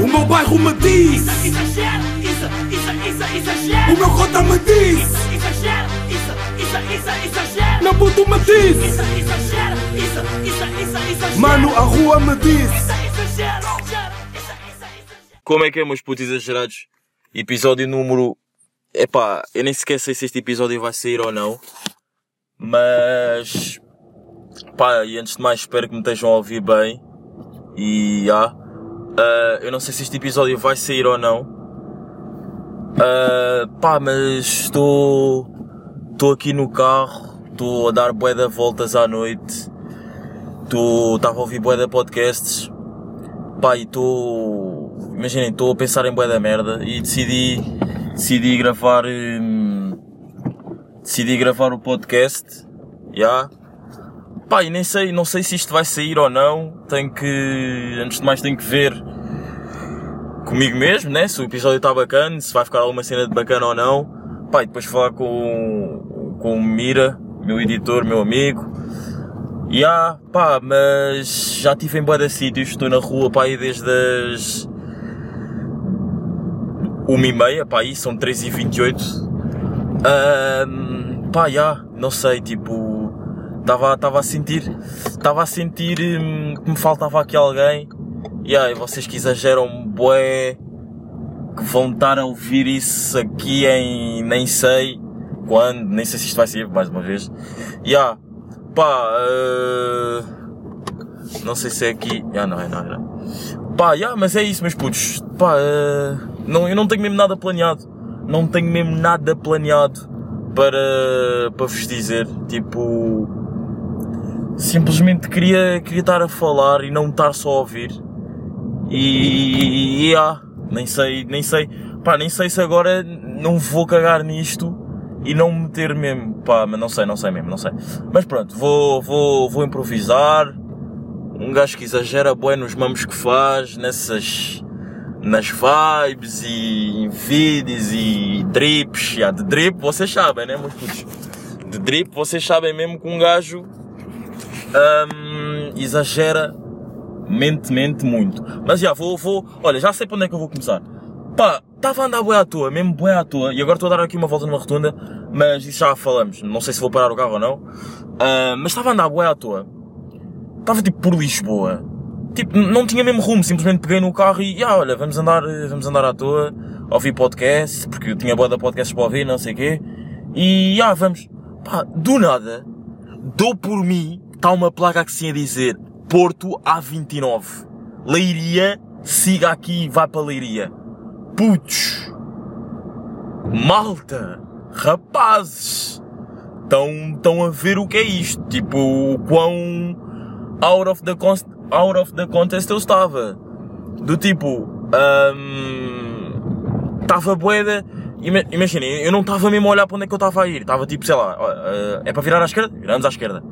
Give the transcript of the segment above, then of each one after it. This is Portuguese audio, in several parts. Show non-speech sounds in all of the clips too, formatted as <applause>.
O meu bairro me diz Isso, exagero, isso, isso, isso, exagero. O meu cota me diz Isso, exagero, isso, isso, isso, exagero. Meu puto me diz Isso, exagero, isso, isso, isso, exagero. Mano, a rua me diz Isso, exagero, exagero, isso, isso, exagero. Como é que é, meus putos exagerados? Episódio número. Epá, eu nem sequer sei se este episódio vai sair ou não. Mas. Pá, e antes de mais espero que me estejam a ouvir bem. E ah, ah, eu não sei se este episódio vai sair ou não. Ah, pá, mas estou. Estou aqui no carro. Estou a dar bué de voltas à noite. Estava a ouvir bué de podcasts. Pá, e estou. Imaginem, estou a pensar em bué da merda e decidi. Decidi gravar. hum, decidi gravar o podcast. Já. Pá, e nem sei, não sei se isto vai sair ou não. Tenho que. Antes de mais, tenho que ver. Comigo mesmo, né? Se o episódio está bacana, se vai ficar alguma cena de bacana ou não. Pá, e depois falar com. Com o Mira, meu editor, meu amigo. E ah, pá, mas já estive em boa sítios, estou na rua pá, aí desde as 1 e meia, pá, aí são 3 e 28 Ahm, pá, já, não sei, tipo, estava tava a sentir, estava a sentir hum, que me faltava aqui alguém, e aí vocês que exageram bué, que vão estar a ouvir isso aqui em nem sei quando, nem sei se isto vai ser mais uma vez, e ah, pá, eh, não sei se é aqui, ah não, é não, é não. Pá, yeah, mas é isso, meus putos. Pá, eh, não, eu não tenho mesmo nada planeado. Não tenho mesmo nada planeado para, para vos dizer. Tipo, simplesmente queria, queria estar a falar e não estar só a ouvir. E, yeah, nem sei, nem sei, pá, nem sei se agora não vou cagar nisto e não meter mesmo, pá, mas não sei, não sei mesmo, não sei. Mas pronto, vou, vou, vou improvisar um gajo que exagera bué nos mamos que faz, nessas, nas vibes e vídeos e drips, yeah, de drip vocês sabem, né meus putos? De drip vocês sabem mesmo que um gajo hum, exagera mente, mente muito. Mas já, vou, vou, olha, já sei para onde é que eu vou começar. Pá, estava a andar bué à toa, mesmo bué à toa, e agora estou a dar aqui uma volta numa rotunda, mas isso já falamos, não sei se vou parar o carro ou não, Ah, mas estava a andar bué à toa estava tipo por Lisboa. Tipo, não tinha mesmo rumo, simplesmente peguei no carro e, ah, olha, vamos andar, vamos andar à toa, ouvir podcast, porque eu tinha boa de podcasts para ouvir, não sei o quê. E, ah, vamos. Pá, do nada, dou por mim, está uma placa que sim a dizer Porto A29. Leiria, siga aqui e vá para Leiria. Putos. Malta. Rapazes. Estão, a ver o que é isto. Tipo, o quão out of the, con out of the contest eu estava. Do tipo, estava boeda. Ima Imaginem, eu não estava mesmo a olhar para onde é que eu estava a ir. Estava tipo, sei lá, uh, é para virar à esquerda? Viramos à esquerda.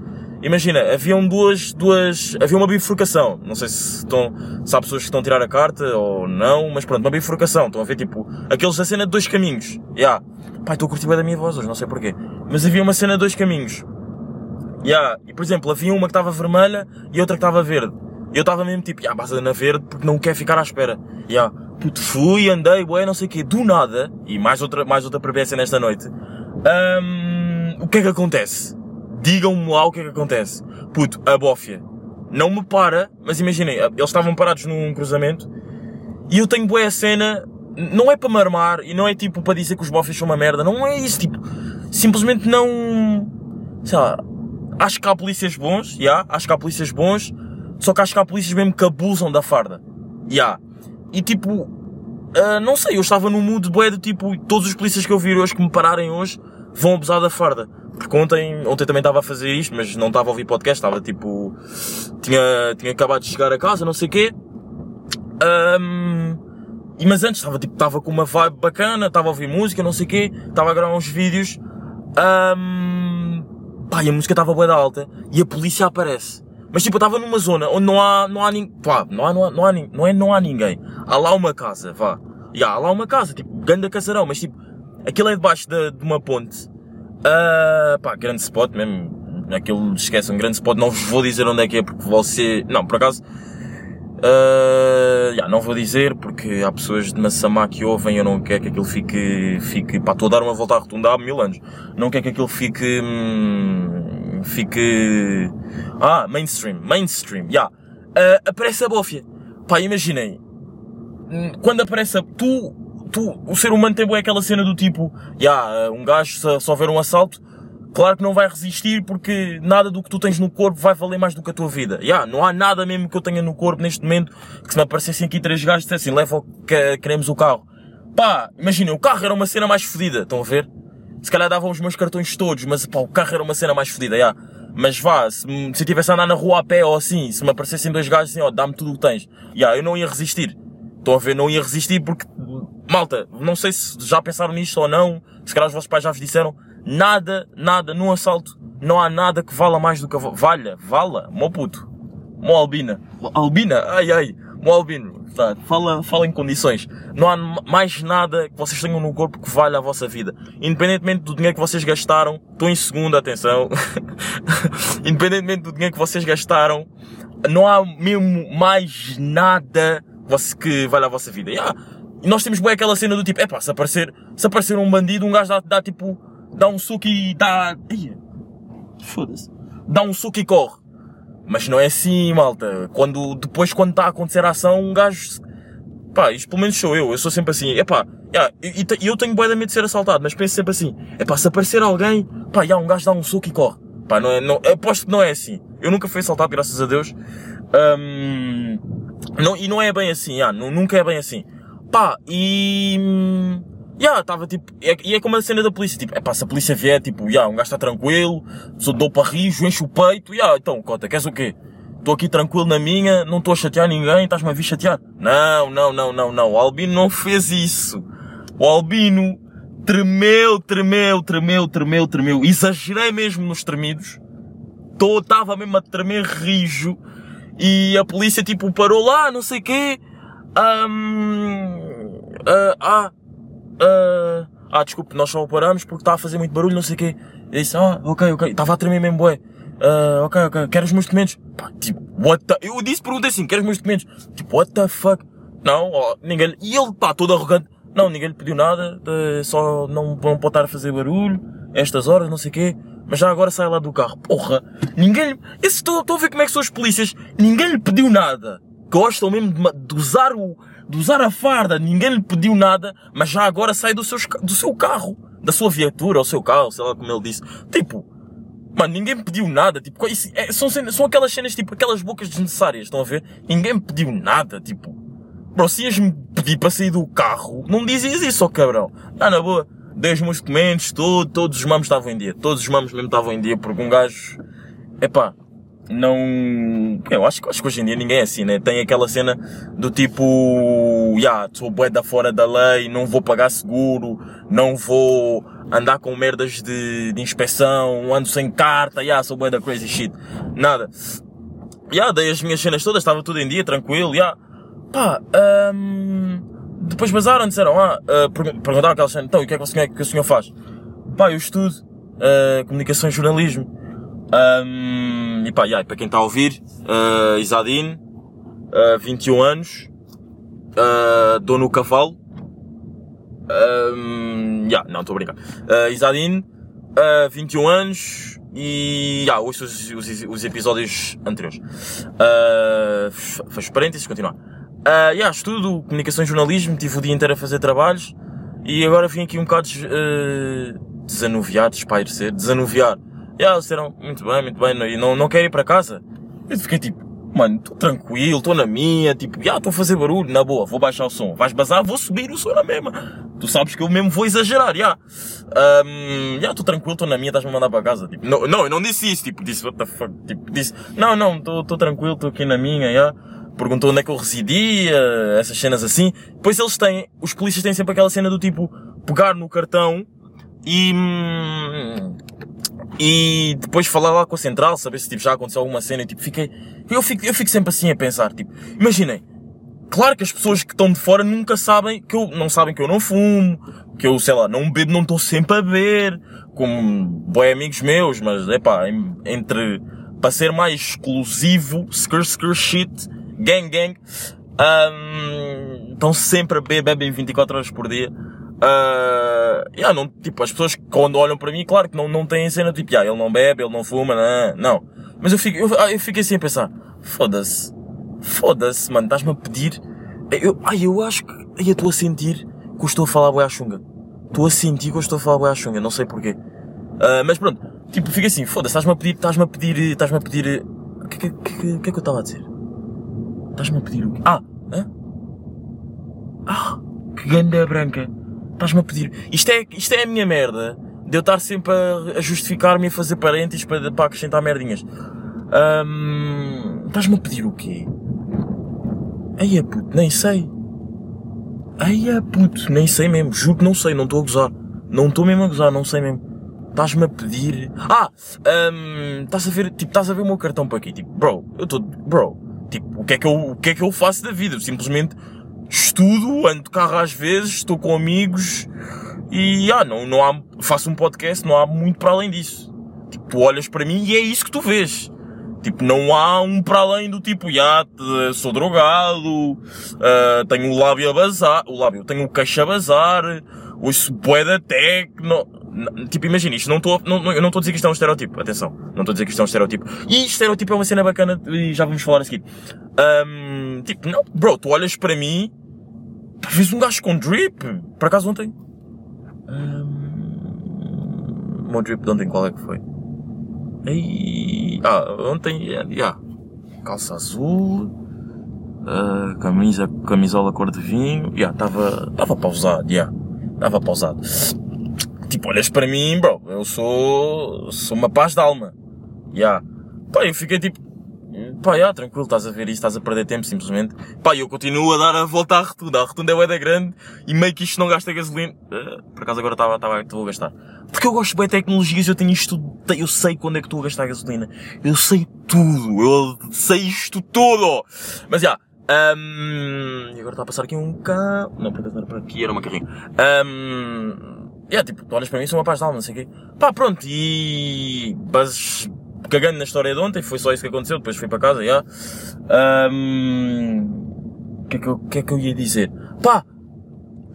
Imagina, haviam duas, duas, havia uma bifurcação. Não sei se estão, se há pessoas que estão a tirar a carta ou não, mas pronto, uma bifurcação. Estão a ver tipo, aqueles da cena de dois caminhos. Yeah. Pai, estou a curtir bem da minha voz hoje, não sei porquê. Mas havia uma cena de dois caminhos. Yeah. E por exemplo, havia uma que estava vermelha e outra que estava verde. E eu estava mesmo tipo, yeah, basta na verde porque não quer ficar à espera. Yeah. Puto, fui, andei, bué, não sei o quê, do nada, e mais outra, mais outra peripécia nesta noite. Hum, o que é que acontece? Digam-me lá o que é que acontece. Puto, a bófia não me para, mas imaginem, eles estavam parados num cruzamento e eu tenho bué a cena, não é para marmar e não é tipo para dizer que os bófias são uma merda, não é isso, tipo, simplesmente não, sei lá, acho que há polícias bons, já, yeah, acho que há polícias bons, só que acho que há polícias mesmo que abusam da farda, já. Yeah. E tipo, uh, não sei, eu estava num mood bué de tipo, todos os polícias que eu vi hoje que me pararem hoje vão abusar da farda. Porque ontem, ontem também estava a fazer isto, mas não estava a ouvir podcast, estava tipo, tinha, tinha acabado de chegar a casa, não sei o quê. Um, mas antes estava tipo, estava com uma vibe bacana, estava a ouvir música, não sei o quê, estava a gravar uns vídeos. Um, pá, e a música estava da alta e a polícia aparece. Mas tipo, eu estava numa zona onde não há, não há ninguém, pá, não há, não há, não há, não é, não há ninguém. Há lá uma casa, vá. E há lá uma casa, tipo, ganda casarão, mas tipo, aquilo é debaixo de, de uma ponte. Uh, pá, grande spot mesmo. Aquilo, esqueçam, grande spot. Não vos vou dizer onde é que é porque você, não, por acaso, Uh, yeah, não vou dizer porque há pessoas de Massamá que ouvem eu não quero que aquilo fique, fique, pá, estou a dar uma volta à rotunda há mil anos. Não quero que aquilo fique, hum, fique, ah, mainstream, mainstream, yeah. Uh, aparece a bófia. Pá, imaginem, hum, quando aparece a, tu, tu, o ser humano tem bué aquela cena do tipo, yeah, um gajo, se, se houver um assalto, claro que não vai resistir porque nada do que tu tens no corpo vai valer mais do que a tua vida. Yeah, não há nada mesmo que eu tenha no corpo neste momento que se me aparecessem aqui três gajos dissessem, leva o que queremos o carro. Pá, imagina, o carro era uma cena mais fodida, estão a ver? Se calhar davam os meus cartões todos, mas pá, o carro era uma cena mais fodida, yeah. Mas vá, se, se eu estivesse a andar na rua a pé ou assim, se me aparecessem dois gajos assim, ó, dá-me tudo o que tens. Yeah, eu não ia resistir. Estão a ver? Não ia resistir porque, malta, não sei se já pensaram nisto ou não, se calhar os vossos pais já vos disseram, nada, nada, num assalto, não há nada que vala mais do que a valha, vala, mó puto, mó albina, albina, ai ai, mó albino, tá, fala, fala em condições, não há mais nada que vocês tenham no corpo que valha a vossa vida, independentemente do dinheiro que vocês gastaram, estou em segunda, atenção, <laughs> independentemente do dinheiro que vocês gastaram, não há mesmo mais nada que valha a vossa vida, yeah. Nós temos bem aquela cena do tipo, epá, se aparecer, se aparecer um bandido, um gajo dá, dá tipo, dá um soco e dá. Foda-se. Dá um soco e corre. Mas não é assim, malta. Quando, depois, quando está a acontecer a ação, um gajo. Pá, isto pelo menos sou eu. Eu sou sempre assim. Epá, yeah, e, eu tenho boa de medo de ser assaltado, mas penso sempre assim. Epá, se aparecer alguém, pá, yeah, um gajo dá um soco e corre. Pá, não é, não, aposto que não é assim. Eu nunca fui assaltado, graças a Deus. Ahm, não, e não é bem assim, yeah, nu- nunca é bem assim. Pá, e. hum, Yeah, estava tipo. é- E é como a cena da polícia, tipo, é pá, se a polícia vier, tipo, yeah, um gajo está tranquilo, sou dou para rijo, enche o peito, yeah, então, cota, queres o quê? Estou aqui tranquilo na minha, não estou a chatear ninguém, estás-me a vir chatear? Não, não, não, não, não, o Albino não fez isso. O Albino tremeu, tremeu, tremeu, tremeu, tremeu. Exagerei mesmo nos tremidos. Estava mesmo a tremer rijo. E a polícia, tipo, parou lá, não sei quê. Ahm, ah, ah, ah, ah, desculpe, nós só o paramos porque está a fazer muito barulho, não sei o quê. Eu disse, ah, ok, ok, estava a tremer mesmo, bué. Ah, ok, ok, queres os meus documentos? Pá, tipo, what the... Eu disse, perguntei assim, queres os meus documentos? Tipo, what the fuck? Não, ó, ninguém... E ele, pá, todo arrogante. Não, ninguém lhe pediu nada, eh, só não, não pode estar a fazer barulho, estas horas, não sei o quê. Mas já agora sai lá do carro. Porra, ninguém lhe... Estou, estou a ver como é que são os polícias. Ninguém lhe pediu nada. Gostam mesmo de, de usar o, de usar a farda. Ninguém lhe pediu nada, mas já agora sai do seu, do seu carro. Da sua viatura, ou seu carro, sei lá como ele disse. Tipo, Mano, ninguém pediu nada, tipo, isso é- são, são aquelas cenas, tipo, aquelas bocas desnecessárias, estão a ver? Ninguém pediu nada, tipo, bro, se ias-me pedir para sair do carro, não dizias isso, ó cabrão. Ah, na boa, dei os meus documentos, todo, todos os mamos estavam em dia, todos os mamos mesmo estavam em dia, porque um gajo, epá, não, eu acho, acho que hoje em dia ninguém é assim, né? Tem aquela cena do tipo, já, sou bué da fora da lei, não vou pagar seguro, não vou andar com merdas de, de inspeção, ando sem carta, já, sou bué da crazy shit. Nada. Já, dei as minhas cenas todas, estava tudo em dia, tranquilo, já. Pá, hum, depois basaram, disseram, ah, uh, pergun- perguntaram aquela cena, então, o que é que o senhor, que o senhor faz? Pá, eu estudo, uh, comunicação e jornalismo. Um, e pá, yeah, para quem está a ouvir, uh, Isadine, uh, 21 anos, uh, dou no cavalo. Um, yeah, não, estou a brincar. Uh, Isadine, uh, 21 anos e yeah, ouço os, os, os episódios anteriores. Uh, f- fecho parênteses, continuar. Uh, yeah, estudo comunicação e jornalismo, tive o dia inteiro a fazer trabalhos e agora vim aqui um bocado uh, desanuviado, espairecer, desanuviar. Yeah, disseram, muito bem, muito bem, e não, não quero ir para casa. Eu fiquei tipo, mano, estou tranquilo, estou na minha, tipo, já estou a fazer barulho, na boa, vou baixar o som. Vais bazar, vou subir o som na mesma. Tu sabes que eu mesmo vou exagerar, já. Um, já estou tranquilo, estou na minha, estás-me a mandar para casa. Tipo, não, não, eu não disse isso, tipo, disse, what the fuck, tipo, disse, não, não, estou tranquilo, estou aqui na minha, já. Perguntou onde é que eu residia, essas cenas assim. Depois eles têm, os polícias têm sempre aquela cena do tipo, pegar no cartão e, hum, e depois falar lá com a central, saber se tipo, já aconteceu alguma cena e tipo, fiquei, eu fico, eu fico sempre assim a pensar, tipo, imaginem, claro que as pessoas que estão de fora nunca sabem que eu, não sabem que eu não fumo, que eu, sei lá, não bebo, não estou sempre a beber, como boi amigos meus, mas, epá, em- entre, para ser mais exclusivo, skr skr shit, gang, gang, ahm, estão sempre a beber, bebem 24 horas por dia. Ah, yeah, não, tipo, as pessoas quando olham para mim, claro que não, não têm cena tipo, yeah, ele não bebe, ele não fuma, não, não. Mas eu fico, eu, ah, eu fico assim a pensar, foda-se, foda-se, mano, estás-me a pedir, eu, ai, eu acho que, ai, eu estou a sentir que eu estou a falar bué à chunga. Estou a sentir que eu estou a falar bué à chunga, não sei porquê. Ah, mas pronto, tipo, fica assim, foda-se, estás-me a pedir, estás-me a pedir, estás-me a pedir, o que, que, que, que é que eu estava a dizer? Estás-me a pedir o quê? Ah, hã? Ah, que ganda branca. Estás-me a pedir. Isto é, isto é a minha merda. De eu estar sempre a, a justificar-me e a fazer parênteses para, para acrescentar merdinhas. Ahm, Estás-me a pedir o quê? Aí é puto, nem sei. Aí é puto, nem sei mesmo. Juro que não sei, não estou a gozar. Não estou mesmo a gozar, não sei mesmo. Estás-me a pedir. Ah! ahm, Estás a ver, tipo, estás a ver o meu cartão para aqui. Tipo, bro, eu estou. Bro, tipo, o que, é que eu, o que é que eu faço da vida? Simplesmente estudo, ando de carro às vezes, estou com amigos e ah, não, não há, faço um podcast, não há muito para além disso. Tipo, tu olhas para mim e é isso que tu vês. Tipo, não há um para além do tipo, já, sou drogado, ah, tenho o lábio a bazar, o lábio, tenho o queixo a bazar, ouço bué da tecno. Tipo, imagina, isto não estou, não, eu não estou a dizer que isto é um estereótipo, atenção, não estou a dizer que isto é um estereótipo. E estereótipo é uma cena bacana e já vamos falar a seguir. Ahm, tipo, não, bro, tu olhas para mim, vês um gajo com drip, por acaso ontem. Ahm, o drip de ontem qual é que foi? Ei, ah, ontem, yeah, calça azul, ah, camisa, camisola cor de vinho, yeah, estava, estava pausado, yeah, estava pausado. Tipo, olhas para mim, bro, eu sou, sou uma paz de alma, yeah. Pá, eu fiquei tipo, pá, yeah, tranquilo, estás a ver isto, estás a perder tempo, simplesmente. Pá, eu continuo a dar a volta à rotunda, a rotunda é da grande, e meio que isto não gasta gasolina, Ah, por acaso agora estava, estava, a gastar. Porque eu gosto bem de tecnologias, eu tenho isto eu sei quando é que estou a gastar gasolina. Eu sei tudo, eu sei isto tudo. Mas já, ahm, e agora está a passar aqui um carro, não, era para aqui, era uma carrinha. Ahm, é, tipo, tu olhas para mim, sou uma paz de alma, não sei o quê. Pá, pronto, e, mas, cagando na história de ontem, foi só isso que aconteceu, depois fui para casa, já. Ahm, o que é que eu, que é que eu ia dizer? Pá,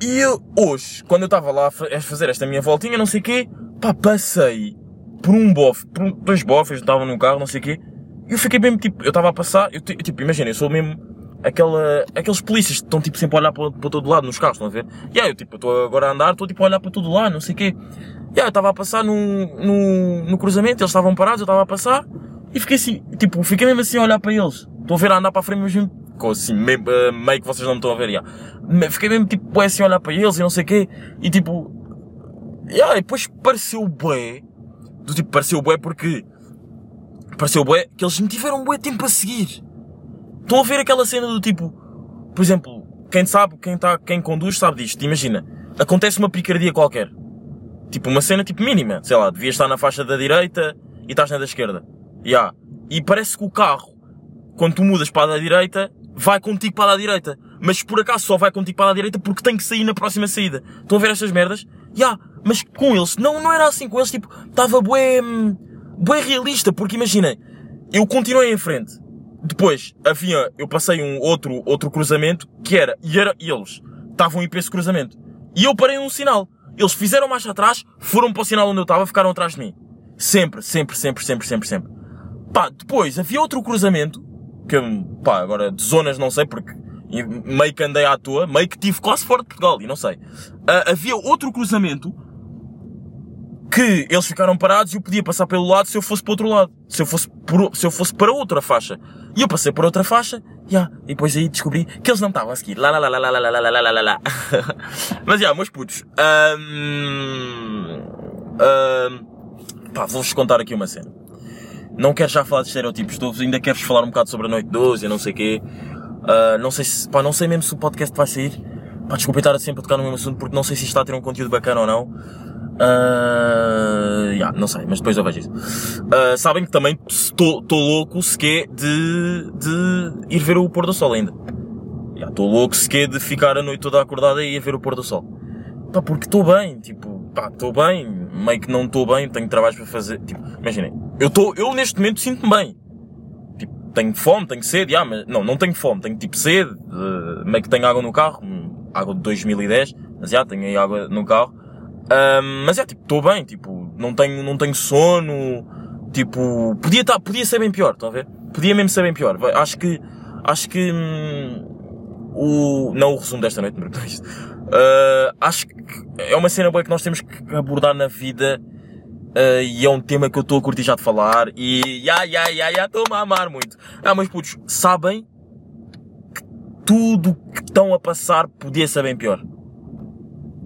e eu, hoje, quando eu estava lá a fa- a fazer esta minha voltinha, não sei o quê, pá, passei por um bofe, por um- dois bofes, estavam num carro, não sei o quê, eu fiquei mesmo, tipo, eu estava a passar, eu, ti- tipo, imagina, eu sou mesmo aquela, aqueles polícias que estão, tipo, sempre a olhar para, todo lado nos carros, estão a ver? E aí, eu, tipo, estou agora a andar, estou, tipo, a olhar para todo lado, não sei o quê. Aí, eu estava a passar no, no, cruzamento, eles estavam parados, eu estava a passar, e fiquei assim, tipo, fiquei mesmo assim a olhar para eles. Estou a ver a andar para a frente mesmo, com assim, meio, eh, meio que vocês não me estão a ver. Me- Fiquei mesmo, tipo, assim a olhar para eles e não sei o quê, e tipo, yeah, e depois pareceu bué, do tipo, pareceu bué porque, pareceu bué que eles me tiveram bué tempo a seguir. Estão a ver aquela cena do tipo, por exemplo, quem sabe, quem tá, quem conduz sabe disto, imagina, acontece uma picardia qualquer. Tipo, uma cena tipo mínima, sei lá, devias estar na faixa da direita e estás na da esquerda. Yeah. E parece que o carro, quando tu mudas para a da direita, vai contigo para a da direita. Mas por acaso só vai contigo para a da direita porque tem que sair na próxima saída. Estão a ver estas merdas? Yeah. Mas com eles, não, não era assim. Com eles, tipo, estava bué, hum, bué realista. Porque imaginem, eu continuei em frente. Depois, havia, eu passei um outro, outro cruzamento que era, e era eles. Estavam a ir para esse cruzamento. E eu parei num sinal. Eles fizeram marcha atrás, foram para o sinal onde eu estava, ficaram atrás de mim. Sempre, sempre, sempre, sempre, sempre, sempre. Pá, depois havia outro cruzamento, que, pá, agora de zonas não sei, porque meio que andei à toa, meio que tive quase fora de Portugal, e não sei. Ah, havia outro cruzamento, que eles ficaram parados e eu podia passar pelo lado se eu fosse para outro lado. Se eu fosse, por, se eu fosse para outra faixa. E eu passei para outra faixa, yeah, e depois aí descobri que eles não estavam a seguir. Lá, lá, lá, lá, lá, lá, lá, lá, lá, lá, lá. Mas, já, meus putos. Ahm, ahm, pá, vou-vos contar aqui uma cena. Não quero já falar de estereotipos, estou, ainda quero-vos falar um bocado sobre a noite 12 e não sei o quê. Ah, não sei se, pá, não sei mesmo se o podcast vai sair. Pá, desculpa estar sempre a tocar no mesmo assunto porque não sei se está a ter um conteúdo bacana ou não. Ah, yeah, não sei, mas depois eu vejo isso. Ah, sabem que também estou louco se quer de, de ir ver o pôr do sol ainda. Estou louco se quer de ficar a noite toda acordada e ir ver o pôr do sol. Pá, porque estou bem, tipo, pá, estou bem, meio que não estou bem, tenho trabalhos para fazer. Tipo, imaginem, eu eu neste momento sinto-me bem. Tipo, tenho fome, tenho sede, ah, mas, não, não tenho fome, tenho tipo sede, uh, meio que tenho água no carro, hum, água de 2010, mas já, tenho aí água no carro. Um, mas é, tipo, estou bem, tipo, não tenho, não tenho sono, tipo, podia tá, podia ser bem pior, estão a ver? Podia mesmo ser bem pior. Acho que, acho que, hum, o, não o resumo desta noite, mas isto. Uh, acho que é uma cena boa que nós temos que abordar na vida, uh, e é um tema que eu estou a curtir já de falar, e, ya, ya, ya, ya, estou-me a amar muito. Ah, mas putos, sabem que tudo que estão a passar podia ser bem pior.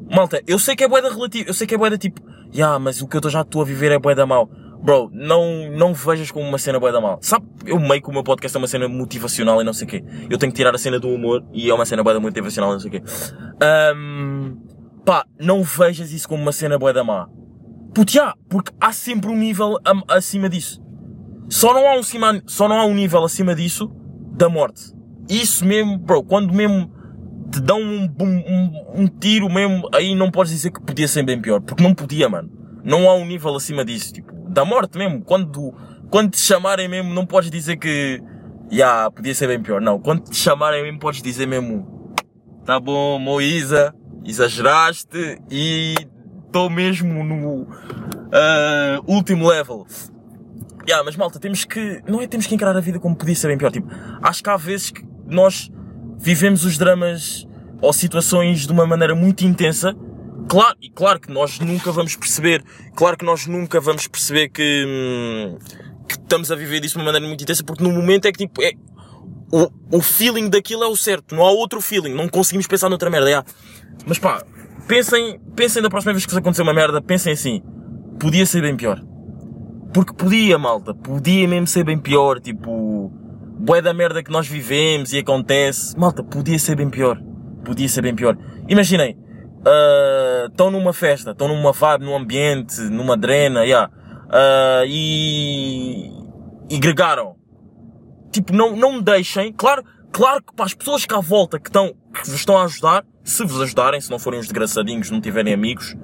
Malta, eu sei que é boeda relativa, eu sei que é boeda tipo, ya, mas o que eu já estou a viver é boeda mau. Bro, não, não vejas como uma cena boeda mal. Sabe, eu meio que o meu podcast é uma cena motivacional e não sei o quê. Eu tenho que tirar a cena do humor e é uma cena boeda motivacional e não sei o quê. Um, pá, não vejas isso como uma cena boeda má. Puto, já, porque há sempre um nível acima disso. Só não há um cima, só não há um nível acima disso da morte. Isso mesmo, bro, quando mesmo te dão um, um, um tiro mesmo, aí não podes dizer que podia ser bem pior, porque não podia, mano. Não há um nível acima disso, tipo, da morte mesmo. Quando, quando te chamarem mesmo, não podes dizer que, já, podia ser bem pior. Não, quando te chamarem mesmo, podes dizer mesmo, tá bom, Moísa, exageraste e estou mesmo no ah, último level. Yeah, mas malta, temos que, não é temos que encarar a vida como podia ser bem pior. Tipo, acho que há vezes que nós vivemos os dramas ou situações de uma maneira muito intensa. Claro, e claro que nós nunca vamos perceber, claro que nós nunca vamos perceber que, hum, que estamos a viver disso de uma maneira muito intensa, porque no momento é que tipo, é, o, o feeling daquilo é o certo, não há outro feeling, não conseguimos pensar noutra merda. Mas pá, pensem, pensem da próxima vez que vos acontecer uma merda, pensem assim, podia ser bem pior. Porque podia, malta, podia mesmo ser bem pior, tipo, bué da merda que nós vivemos e acontece, malta, podia ser bem pior. Podia ser bem pior. Imaginem, estão numa festa, estão numa vibe, num ambiente, numa drena, yeah, ah, e, e gregaram. Tipo, não, não deixem, claro, claro que para as pessoas que à volta que estão, que vos estão a ajudar, se vos ajudarem, se não forem uns desgraçadinhos, não tiverem amigos,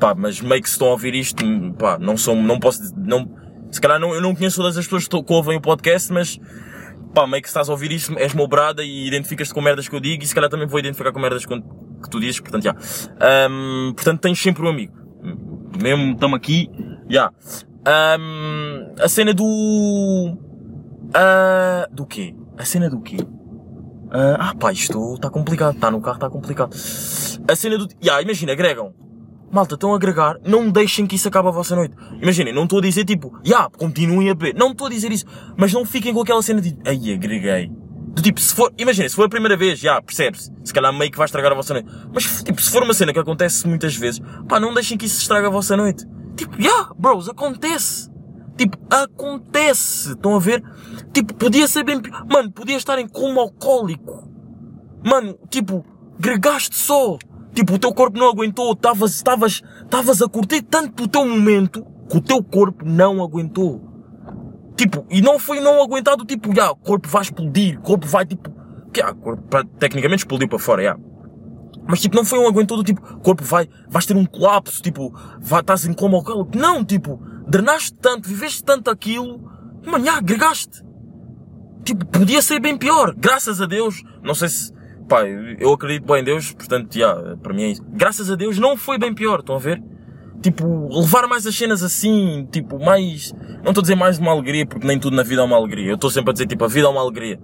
pá, mas meio que se estão a ouvir isto, pá, não sou, não posso, não, se calhar não, eu não conheço todas as pessoas que ouvem o podcast, mas, pá, meio que estás a ouvir isto, és meu brada e identificas-te com merdas que eu digo e se calhar também vou identificar com merdas que, tu dizes, portanto, já. Ahm, portanto, tens sempre um amigo. Mesmo estamos aqui, já. Ahm, a cena do, ah, do quê? A cena do quê? Ah, ah pá, isto está complicado. Está no carro, está complicado. A cena do... Ya, imagina, agregam. Malta, estão a agregar. Não deixem que isso acabe a vossa noite. Imaginem, não estou a dizer tipo... Ya, continuem a beber. Não estou a dizer isso. Mas não fiquem com aquela cena de... Ai, agreguei. Do tipo, se for... Imaginem, se for a primeira vez, já, percebes? Se calhar meio que vai estragar a vossa noite. Mas, tipo, se for uma cena que acontece muitas vezes... Pá, não deixem que isso estrague a vossa noite. Tipo, ya, bros, acontece. Tipo, acontece. Estão a ver? Tipo, podia ser bem... Mano, podia estar em coma alcoólico. Mano, tipo, gregaste só. Tipo, o teu corpo não aguentou. Estavas, estavas, estavas a curtir tanto o teu momento que o teu corpo não aguentou. Tipo, e não foi não aguentado, tipo, já, o corpo vai explodir, o corpo vai, tipo, que, ah, o corpo, pra- tecnicamente explodiu para fora, já. Mas, tipo, não foi um aguentou do tipo, o corpo vai, vais ter um colapso, tipo, vai, estás em coma alcoólico. Não, tipo, drenaste tanto, viveste tanto aquilo, mano, já, gregaste. Tipo, podia ser bem pior. Graças a Deus, não sei se, pá, eu acredito bem em Deus, portanto, já, para mim é isso. Graças a Deus não foi bem pior, estão a ver? Tipo, levar mais as cenas assim, tipo, mais, não estou a dizer mais uma alegria, porque nem tudo na vida é uma alegria. Eu estou sempre a dizer, tipo, a vida é uma alegria.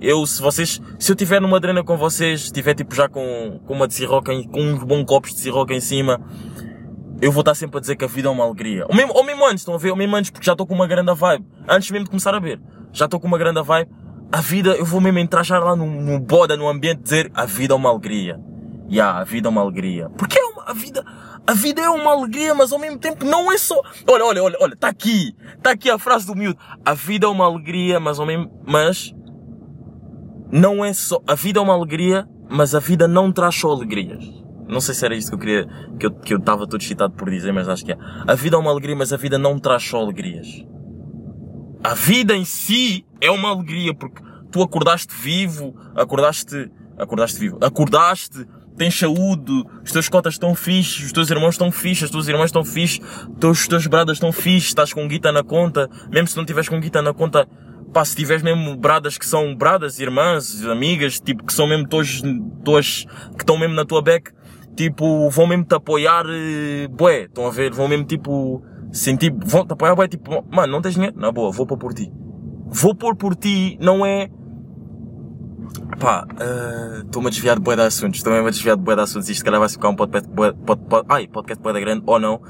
Eu, se vocês, se eu tiver numa drena com vocês, tiver tipo já com, com uma de em- com uns bons copos de cirroca em cima, eu vou estar sempre a dizer que a vida é uma alegria. Ou mesmo, ou mesmo antes, estão a ver? Ou mesmo antes, porque já estou com uma grande vibe. Antes mesmo de começar a ver. Já estou com uma grande vibe. A vida, eu vou mesmo entrar já lá no, no boda, no ambiente, dizer a vida é uma alegria. Ya, a vida é uma alegria. Porque é uma, a vida, a vida é uma alegria, mas ao mesmo tempo não é só... Olha, olha, olha, olha, tá aqui. Tá aqui a frase do miúdo. A vida é uma alegria, mas ao mesmo, mas... Não é só, a vida é uma alegria, mas a vida não traz só alegrias. Não sei se era isto que eu queria, que eu, que eu estava todo excitado por dizer, mas acho que é. A vida é uma alegria, mas a vida não traz só alegrias. A vida em si é uma alegria, porque tu acordaste vivo, acordaste, acordaste vivo, acordaste, tens saúde, os teus cotas estão fixes, os teus irmãos estão fixes, as tuas irmãs estão fixes, os teus, bradas estão fixes, estás com guita na conta, mesmo se não tiveres com guita na conta, pá, se tiveres mesmo bradas que são bradas, irmãs, amigas, tipo, que são mesmo todos, todos que estão mesmo na tua back, tipo, vão mesmo te apoiar, eh, bué, estão a ver, vão mesmo tipo, sentir, vão te apoiar, bué, tipo, mano, não tens dinheiro? Na boa, vou pôr por ti. Vou pôr por ti, não é, Pá, eh, estou-me a desviar de bué de assuntos, estou mesmo a desviar de bué de assuntos, isto se calhar vai ficar um podcast bué, pod, pod, ai, podcast bué da grande, ou não,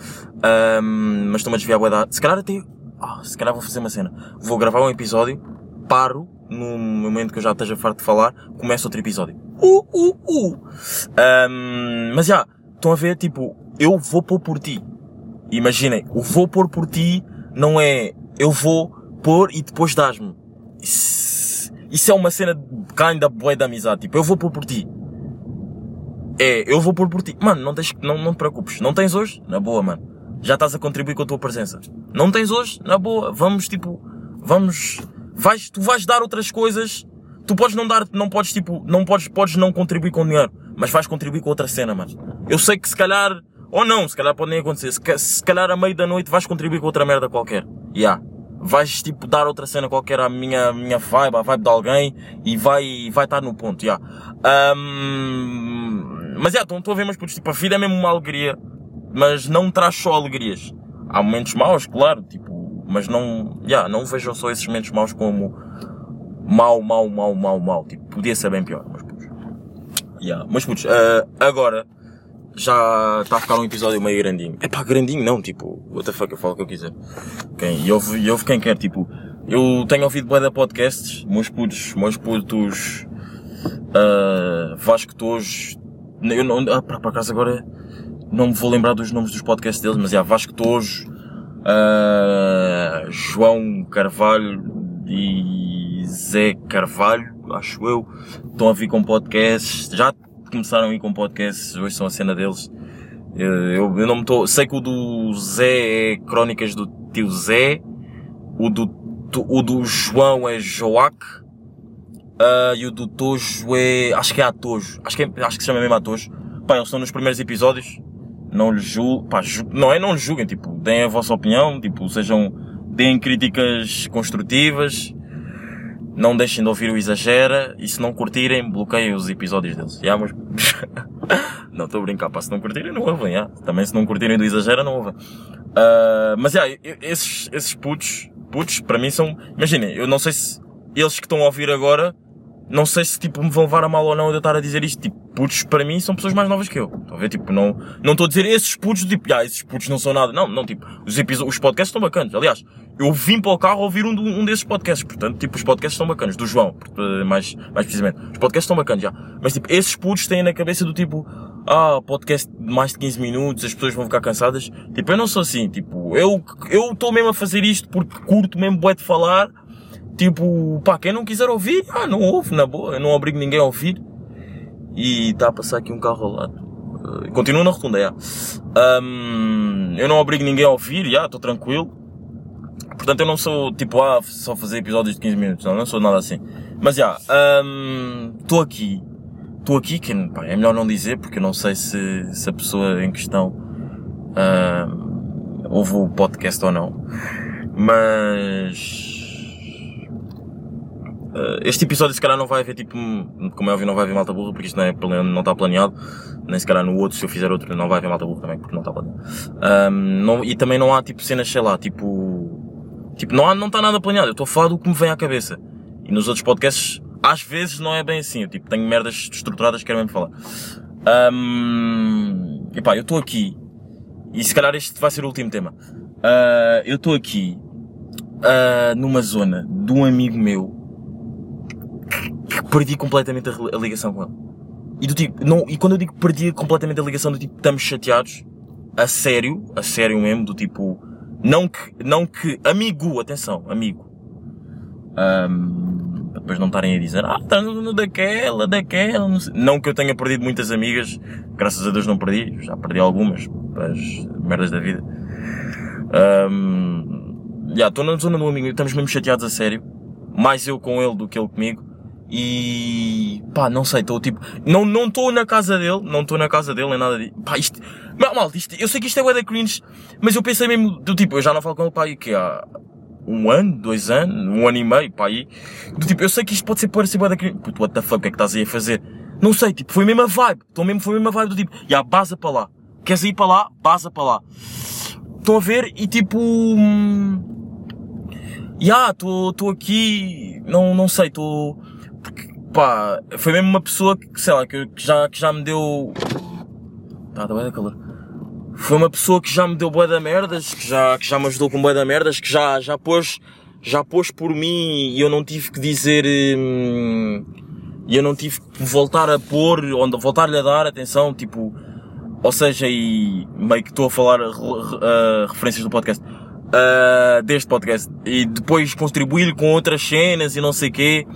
Ahm, mas estou-me a desviar bué da, se calhar até, ah, se calhar vou fazer uma cena, vou gravar um episódio, paro, no momento que eu já esteja farto de falar, começa outro episódio. Uh, uh, uh. Ahm, mas já, estão a ver, tipo, eu vou pôr por ti. Imaginem, o vou pôr por ti não é eu vou pôr e depois dás-me. Isso, isso é uma cena kinda bué da amizade. Tipo, eu vou pôr por ti. É, eu vou pôr por ti. Mano, não, tens, não, não te preocupes. Não tens hoje? Na boa, mano. Já estás a contribuir com a tua presença. Não tens hoje? Na boa. Vamos, tipo, vamos, vais, tu vais dar outras coisas. Tu podes não dar, não podes, tipo, não podes, podes não contribuir com dinheiro. Mas vais contribuir com outra cena, mano. Eu sei que se calhar, ou não, se calhar pode nem acontecer. Se, se calhar a meio da noite vais contribuir com outra merda qualquer. Ya. Vais, tipo, dar outra cena qualquer à minha, minha vibe, à vibe de alguém. E vai, vai estar no ponto, ya. Ahm, mas já, estou a ver, mas putos, tipo, a vida é mesmo uma alegria. Mas não traz só alegrias. Há momentos maus, claro, tipo, mas não, já, não vejam só esses momentos maus como mau, mau, mau, mau, mau. Tipo, podia ser bem pior, mas putos. Ya, mas putos, ah, agora, já está a ficar um episódio meio grandinho. É pá, grandinho não, tipo, what the fuck, eu falo o que eu quiser. Quem, e ouve, ouve quem quer, tipo, eu tenho ouvido bué de podcasts, meus putos, meus putos, ah, Vasco Tojos, eu não, ah, por acaso agora não me vou lembrar dos nomes dos podcasts deles, mas é Vasco Tojo, ah, João Carvalho e Zé Carvalho, acho eu, estão a vir com podcasts, já começaram a ir com podcasts, hoje são a cena deles. Eu, eu, não me sei que o do Zé é Crónicas do Tio Zé, o do, o do João é Joac, ah, e o do Tojo é, acho que é Atojo, acho que, é, acho que se chama mesmo Atojo. Pá, eles estão nos primeiros episódios, não lhes julguem, pá, ju- não é não julguem, tipo, deem a vossa opinião, tipo, sejam, deem críticas construtivas, não deixem de ouvir o Exagera, e se não curtirem, bloqueiem os episódios deles. Já, mas... <laughs> não, estou a brincar, pá, se não curtirem, não ouvem, já. Também se não curtirem do Exagera, não ouvem. Ah, mas, já, esses, esses putos, putos, para mim são, imaginem, eu não sei se eles que estão a ouvir agora, não sei se tipo me vão levar a mal ou não de eu estar a dizer isto, tipo, putos para mim são pessoas mais novas que eu. Estão a ver? Tipo, não, não estou a dizer esses putos, tipo, ah, esses putos não são nada. Não, não, tipo, os episódios, os podcasts estão bacanas. Aliás, eu vim para o carro ouvir um, um desses podcasts, portanto, tipo, os podcasts estão bacanas, do João, eh, mais, mais precisamente. Os podcasts estão bacanas, já. Mas tipo, esses putos têm na cabeça do tipo, ah, podcast de mais de 15 minutos, as pessoas vão ficar cansadas. Tipo, eu não sou assim, tipo, eu, eu estou mesmo a fazer isto porque curto mesmo bué de falar, Tipo, pá, quem não quiser ouvir, ah, não ouve, na boa, eu não obrigo ninguém a ouvir. E está a passar aqui um carro ao lado. Uh, continuo na rotunda, já. Ahm, eu não obrigo ninguém a ouvir, já, estou tranquilo. Portanto, eu não sou, tipo, ah, só fazer episódios de 15 minutos, não, não sou nada assim. Mas já, estou aqui. Estou aqui, que pá, é melhor não dizer, porque eu não sei se, se a pessoa em questão ahm, ouve o podcast ou não. Mas Uh, este episódio se calhar não vai haver tipo, como é óbvio não vai haver malta burra porque isto não, é, não está planeado, nem se calhar no outro se eu fizer outro não vai haver malta burra também porque não está planeado. Um, não- e também não há tipo cenas, sei lá, tipo, tipo não há, não está nada planeado, eu estou a falar do que me vem à cabeça. E nos outros podcasts, às vezes não é bem assim, eu tipo, tenho merdas estruturadas que quero mesmo falar. Um, e pá, eu estou aqui, e se calhar este vai ser o último tema. Uh, eu estou aqui, uh, numa zona de um amigo meu, perdi completamente a, a ligação com ele. E do tipo, não, e quando eu digo perdi completamente a ligação do tipo, estamos chateados, a sério, a sério mesmo, do tipo, não que, não que, amigo, atenção, amigo. Ahm, para depois não estarem a dizer, ah, está no daquela, daquela, não, sei. não que eu tenha perdido muitas amigas, graças a Deus não perdi, já perdi algumas, as merdas da vida. Ahm, já, estou na zona do amigo, estamos mesmo chateados a sério, mais eu com ele do que ele comigo. E pá, não sei, estou tipo, não estou na casa dele, não estou na casa dele nem nada disso. Pá, isto, mal, mal, isto, eu sei que isto é da cringe, mas eu pensei mesmo do tipo, eu já não falo com ele pá, e que há um ano, dois anos, um ano e meio, pá, aí. Do tipo, eu sei que isto pode ser parecer bué da criança. Puto, what the fuck, o que é que estás aí a fazer? Não sei, tipo, foi a mesma vibe. Então mesmo foi a mesma vibe do tipo, já, baza para lá. Queres ir para lá? Baza para lá. Estão a ver? E tipo. hum, Ya, estou aqui, não, não sei, estou. Porque, pá, foi mesmo uma pessoa que, sei lá, que, já, que já me deu. Tá, tá bem da calor. Foi uma pessoa que já me deu bué da merdas, que já, que já me ajudou com bué da merdas, que já, já pôs, já pôs por mim e eu não tive que dizer, hum, e eu não tive que voltar a pôr, ou voltar-lhe a dar atenção, tipo, ou seja, e meio que estou a falar uh, uh, referências do podcast, uh, deste podcast, e depois contribuir com outras cenas e não sei quê,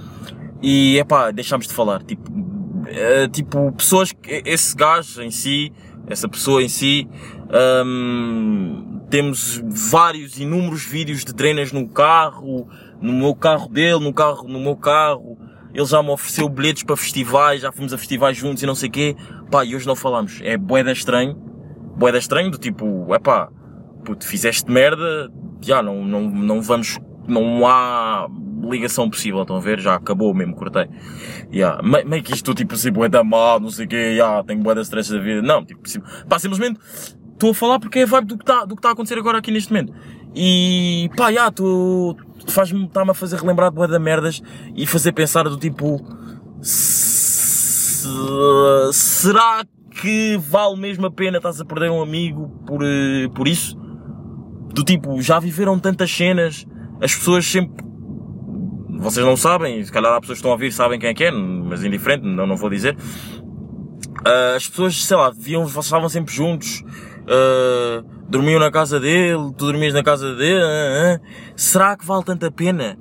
e é pá, deixámos de falar, tipo, uh, tipo, pessoas, esse gajo em si, essa pessoa em si, hum, temos vários, inúmeros vídeos de treinas no carro, no meu carro dele, no carro, no meu carro, ele já me ofereceu bilhetes para festivais, já fomos a festivais juntos e não sei quê, pá, e hoje não falamos, é boeda estranho, boeda estranho, do tipo, é pá, puto, fizeste merda, já, não, não, não vamos, não há ligação possível, estão a ver? Já acabou mesmo, cortei. Yeah. Me- Meio que isto, tipo, assim, bué da mal, não sei o quê, yeah, tenho bué da stress da vida. Não, tipo, sim, pá, simplesmente, estou a falar porque é a vibe do que que está a acontecer agora aqui neste momento. E, pá, já, tu, faz-me, está-me a fazer relembrar bué da merdas e fazer pensar do tipo, se- será que vale mesmo a pena estás a perder um amigo por, por isso? Do tipo, já viveram tantas cenas, as pessoas sempre. Vocês não sabem, se calhar há pessoas que estão a ouvir sabem quem é que é, mas indiferente, não, não vou dizer. Ah, as pessoas, sei lá, viam, vocês estavam sempre juntos, ah, dormiam na casa dele, tu dormias na casa dele, ah. será que vale tanto a pena?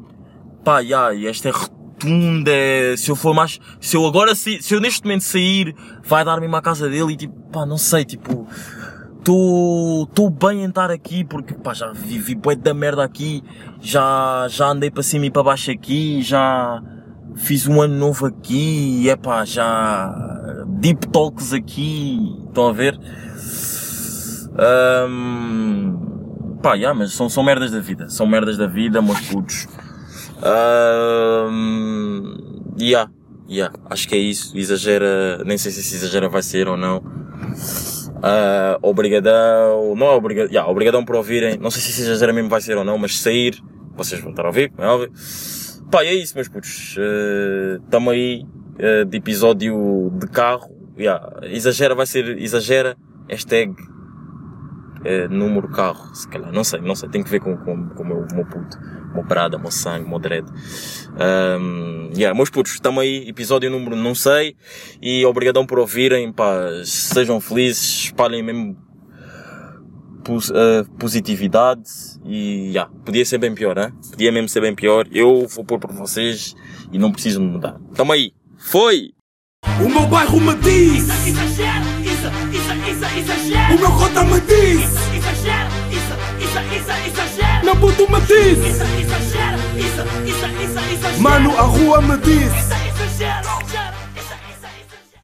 Pá, já, e esta é rotunda, se eu for mais, se eu agora, se, se eu neste momento sair, vai dar-me uma casa dele e tipo, pá, não sei, tipo, estou bem em estar aqui porque pá, já vivi bué da merda aqui, já, já andei para cima e para baixo aqui, já fiz um ano novo aqui, é pá, já deep talks aqui, estão a ver? Ahm, pá, já, mas são, são merdas da vida, são merdas da vida, meus putos. Ahm, yeah, yeah, acho que é isso, exagera, nem sei se exagera vai ser ou não. Ah, obrigadão, não é obrigadão, yeah, obrigadão por ouvirem, não sei se exagera mesmo vai ser ou não, mas sair, vocês vão estar a ouvir, é óbvio. Pá, é isso, meus putos, estamos aí, eh, de episódio de carro, yeah, exagera vai ser, exagera, hashtag, eh, número carro, se calhar, não sei, não sei, tem que ver com, com, com o meu, meu puto, o meu parada, o meu sangue, o meu dread. Um, yeah, meus putos, estamos aí, episódio número não sei, e obrigadão por ouvirem, pá, sejam felizes, espalhem mesmo pos- eh, positividade, e yeah, podia ser bem pior, hein? podia mesmo ser bem pior, eu vou pôr por vocês, e não preciso mudar. Tamo aí, foi! O meu bairro me diz, isso, isso, o meu cota me diz, Exagera, isso, isso, isso, exagera. meu puto me diz, Isso, exagera, isso, isso, isso, exagera. mano a rua me diz.